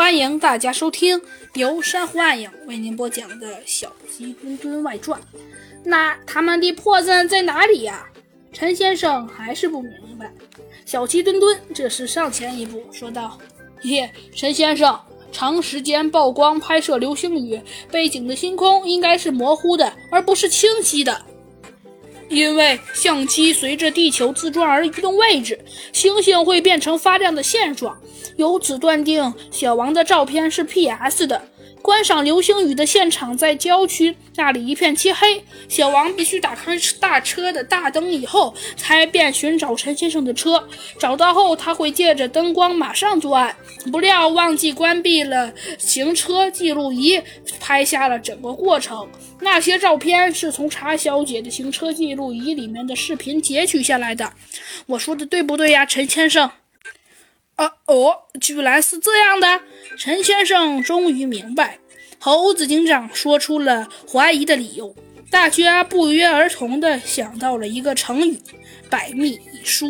欢迎大家收听由珊瑚暗影为您播讲的《小鸡墩墩外传》。那他们的破绽在哪里呀？陈先生还是不明白。小鸡墩墩这时上前一步说道：“耶，陈先生，长时间曝光拍摄流星雨，背景的星空应该是模糊的，而不是清晰的。”因为相机随着地球自转而移动位置，星星会变成发亮的线状，由此断定小王的照片是 PS 的。观赏流星雨的现场在郊区，那里一片漆黑。小王必须打开大车的大灯以后，才便寻找陈先生的车。找到后，他会借着灯光马上作案。不料忘记关闭了行车记录仪，拍下了整个过程。那些照片是从查小姐的行车记录仪里面的视频截取下来的。我说的对不对呀，陈先生？啊哦，居然是这样的！陈先生终于明白，猴子警长说出了怀疑的理由。大家不约而同地想到了一个成语：百密一疏。